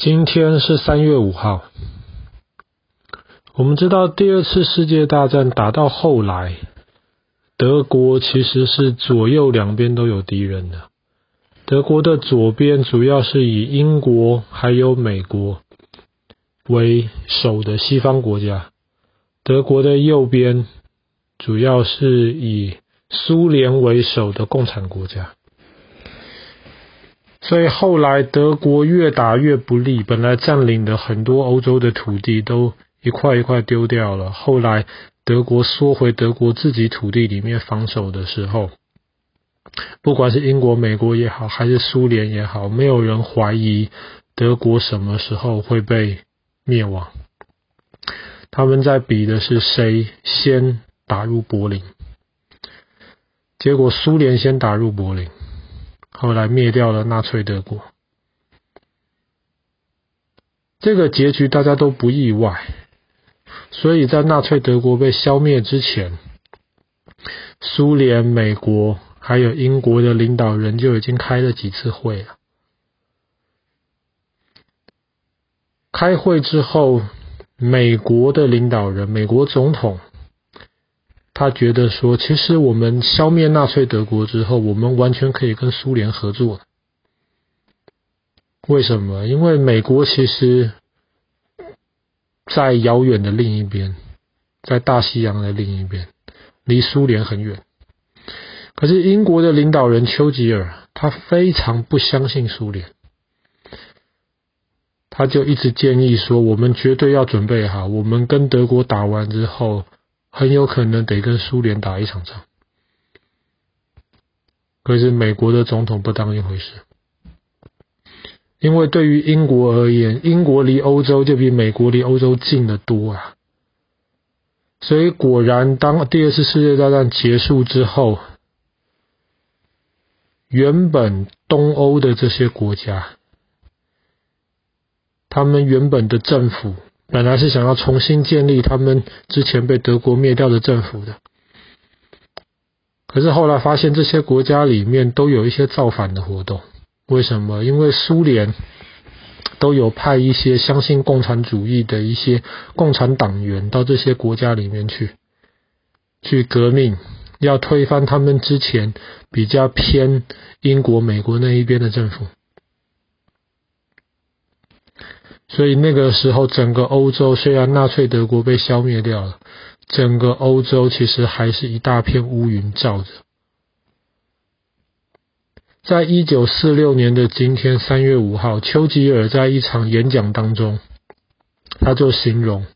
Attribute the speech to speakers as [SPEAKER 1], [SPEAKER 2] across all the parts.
[SPEAKER 1] 今天是三月五号。我们知道，第二次世界大战打到后来，德国其实是左右两边都有敌人的。德国的左边主要是以英国还有美国为首的西方国家，德国的右边主要是以苏联为首的共产国家。所以后来德国越打越不利，本来占领的很多欧洲的土地都一块一块丢掉了。后来德国缩回德国自己土地里面防守的时候，不管是英国、美国也好，还是苏联也好，没有人怀疑德国什么时候会被灭亡。他们在比的是谁先打入柏林，结果苏联先打入柏林。后来灭掉了纳粹德国，这个结局大家都不意外。所以在纳粹德国被消灭之前，苏联、美国还有英国的领导人就已经开了几次会了。开会之后，美国的领导人，美国总统。他觉得说，其实我们消灭纳粹德国之后，我们完全可以跟苏联合作。为什么？因为美国其实，在遥远的另一边，在大西洋的另一边，离苏联很远。可是英国的领导人丘吉尔，他非常不相信苏联，他就一直建议说，我们绝对要准备好，我们跟德国打完之后。很有可能得跟苏联打一场仗，可是美国的总统不当一回事，因为对于英国而言，英国离欧洲就比美国离欧洲近得多啊。所以果然，当第二次世界大战结束之后，原本东欧的这些国家，他们原本的政府。本来是想要重新建立他们之前被德国灭掉的政府的，可是后来发现这些国家里面都有一些造反的活动。为什么？因为苏联都有派一些相信共产主义的一些共产党员到这些国家里面去，去革命，要推翻他们之前比较偏英国、美国那一边的政府。所以那个时候，整个欧洲虽然纳粹德国被消灭掉了，整个欧洲其实还是一大片乌云罩着。在一九四六年的今天，三月五号，丘吉尔在一场演讲当中，他就形容，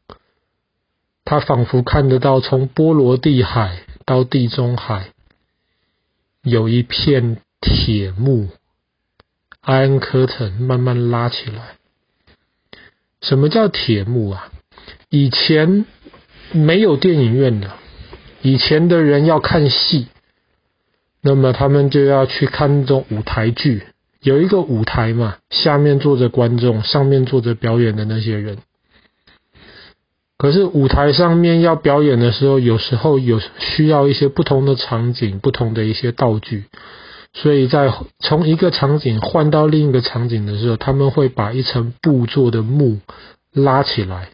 [SPEAKER 1] 他仿佛看得到从波罗的海到地中海，有一片铁幕，Iron Curtain 慢慢拉起来。什么叫铁幕啊？以前没有电影院的，以前的人要看戏，那么他们就要去看那种舞台剧，有一个舞台嘛，下面坐着观众，上面坐着表演的那些人。可是舞台上面要表演的时候，有时候有需要一些不同的场景，不同的一些道具。所以在从一个场景换到另一个场景的时候，他们会把一层布做的幕拉起来，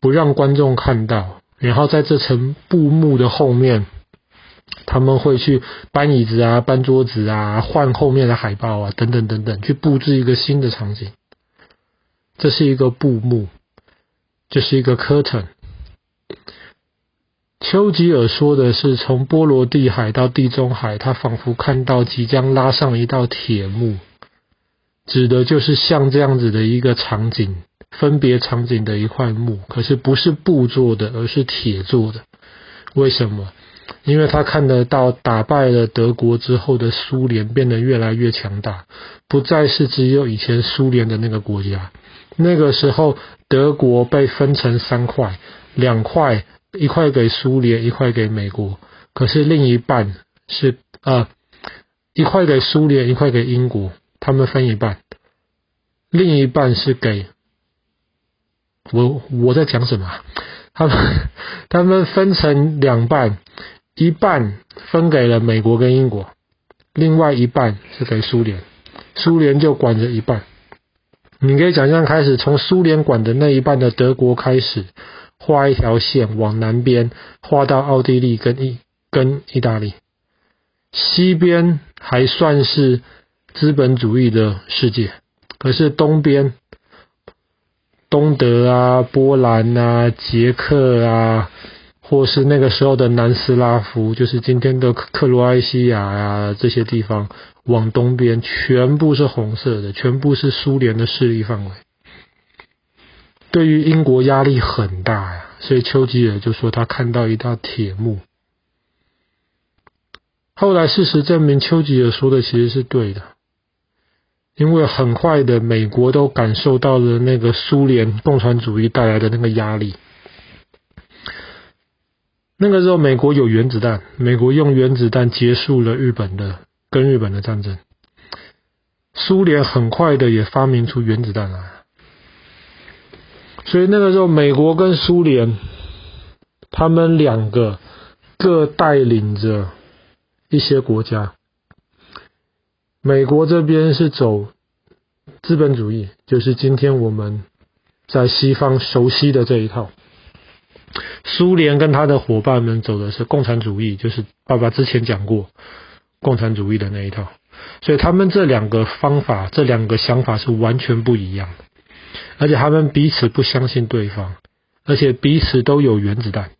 [SPEAKER 1] 不让观众看到。然后在这层布幕的后面，他们会去搬椅子啊、搬桌子啊、换后面的海报啊等等等等，去布置一个新的场景。这是一个布幕，这是一个 curtain。丘吉尔说的是从波罗的海到地中海，他仿佛看到即将拉上一道铁幕，指的就是像这样子的一个场景，分别场景的一块幕，可是不是布做的，而是铁做的。为什么？因为他看得到打败了德国之后的苏联变得越来越强大，不再是只有以前苏联的那个国家。那个时候，德国被分成三块，两块。一块给苏联，一块给美国，可是另一半是呃，一块给苏联，一块给英国，他们分一半，另一半是给我我在讲什么？他们他们分成两半，一半分给了美国跟英国，另外一半是给苏联，苏联就管着一半，你可以想象，开始从苏联管的那一半的德国开始，画一条线往南边，画到奥地利跟意跟意大利，西边还算是资本主义的世界，可是东边，东德啊、波兰啊、捷克啊，或是那个时候的南斯拉夫，就是今天的克罗埃西亚啊这些地方。往东边全部是红色的，全部是苏联的势力范围。对于英国压力很大，所以丘吉尔就说他看到一道铁幕。后来事实证明，丘吉尔说的其实是对的，因为很快的，美国都感受到了那个苏联共产主义带来的那个压力。那个时候，美国有原子弹，美国用原子弹结束了日本的。跟日本的战争，苏联很快的也发明出原子弹来，所以那个时候，美国跟苏联，他们两个各带领着一些国家。美国这边是走资本主义，就是今天我们在西方熟悉的这一套。苏联跟他的伙伴们走的是共产主义，就是爸爸之前讲过。共产主义的那一套，所以他们这两个方法、这两个想法是完全不一样的，而且他们彼此不相信对方，而且彼此都有原子弹，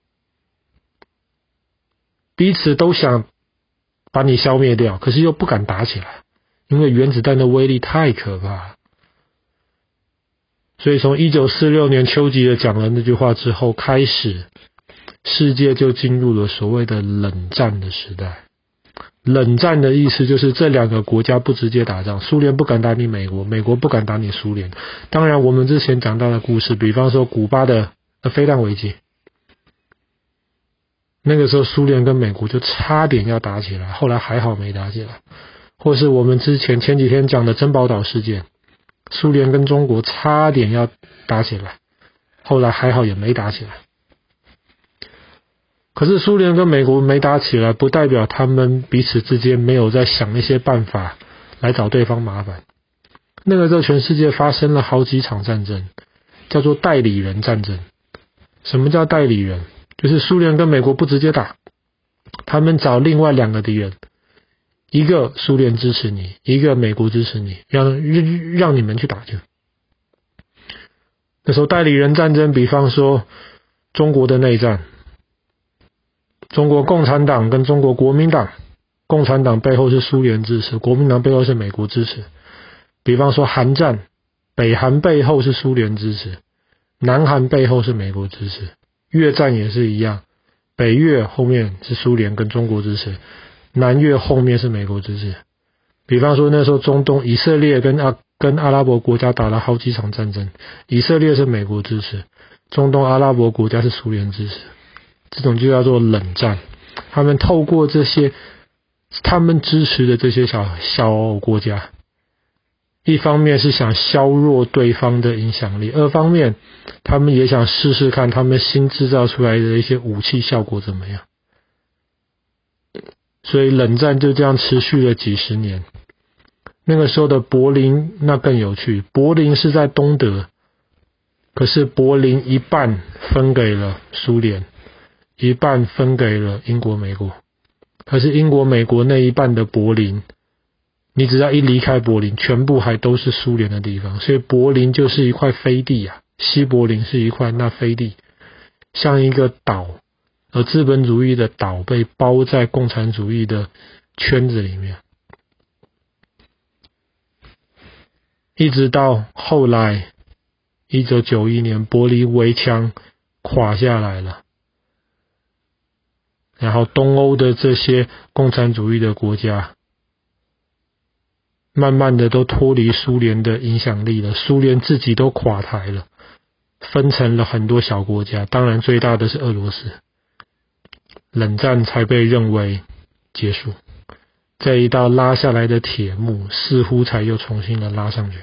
[SPEAKER 1] 彼此都想把你消灭掉，可是又不敢打起来，因为原子弹的威力太可怕了。所以从一九四六年丘吉尔讲了那句话之后开始，世界就进入了所谓的冷战的时代。冷战的意思就是这两个国家不直接打仗，苏联不敢打你美国，美国不敢打你苏联。当然，我们之前讲到的故事，比方说古巴的飞弹危机，那个时候苏联跟美国就差点要打起来，后来还好没打起来。或是我们之前前几天讲的珍宝岛事件，苏联跟中国差点要打起来，后来还好也没打起来。可是苏联跟美国没打起来，不代表他们彼此之间没有在想一些办法来找对方麻烦。那个时候，全世界发生了好几场战争，叫做代理人战争。什么叫代理人？就是苏联跟美国不直接打，他们找另外两个敌人，一个苏联支持你，一个美国支持你，让让你们去打去。那时候代理人战争，比方说中国的内战。中国共产党跟中国国民党，共产党背后是苏联支持，国民党背后是美国支持。比方说韩战，北韩背后是苏联支持，南韩背后是美国支持。越战也是一样，北越后面是苏联跟中国支持，南越后面是美国支持。比方说那时候中东以色列跟阿跟阿拉伯国家打了好几场战争，以色列是美国支持，中东阿拉伯国家是苏联支持。这种就叫做冷战，他们透过这些他们支持的这些小小国家，一方面是想削弱对方的影响力，二方面他们也想试试看他们新制造出来的一些武器效果怎么样。所以冷战就这样持续了几十年。那个时候的柏林那更有趣，柏林是在东德，可是柏林一半分给了苏联。一半分给了英国、美国，可是英国、美国那一半的柏林，你只要一离开柏林，全部还都是苏联的地方，所以柏林就是一块飞地啊，西柏林是一块那飞地，像一个岛，而资本主义的岛被包在共产主义的圈子里面，一直到后来，一九九一年柏林围墙垮下来了。然后，东欧的这些共产主义的国家，慢慢的都脱离苏联的影响力了。苏联自己都垮台了，分成了很多小国家。当然，最大的是俄罗斯。冷战才被认为结束，这一道拉下来的铁幕似乎才又重新的拉上去。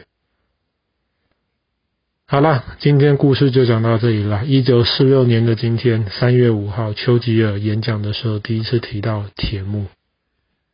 [SPEAKER 1] 好了，今天故事就讲到这里了。一九四六年的今天，三月五号，丘吉尔演讲的时候第一次提到铁幕。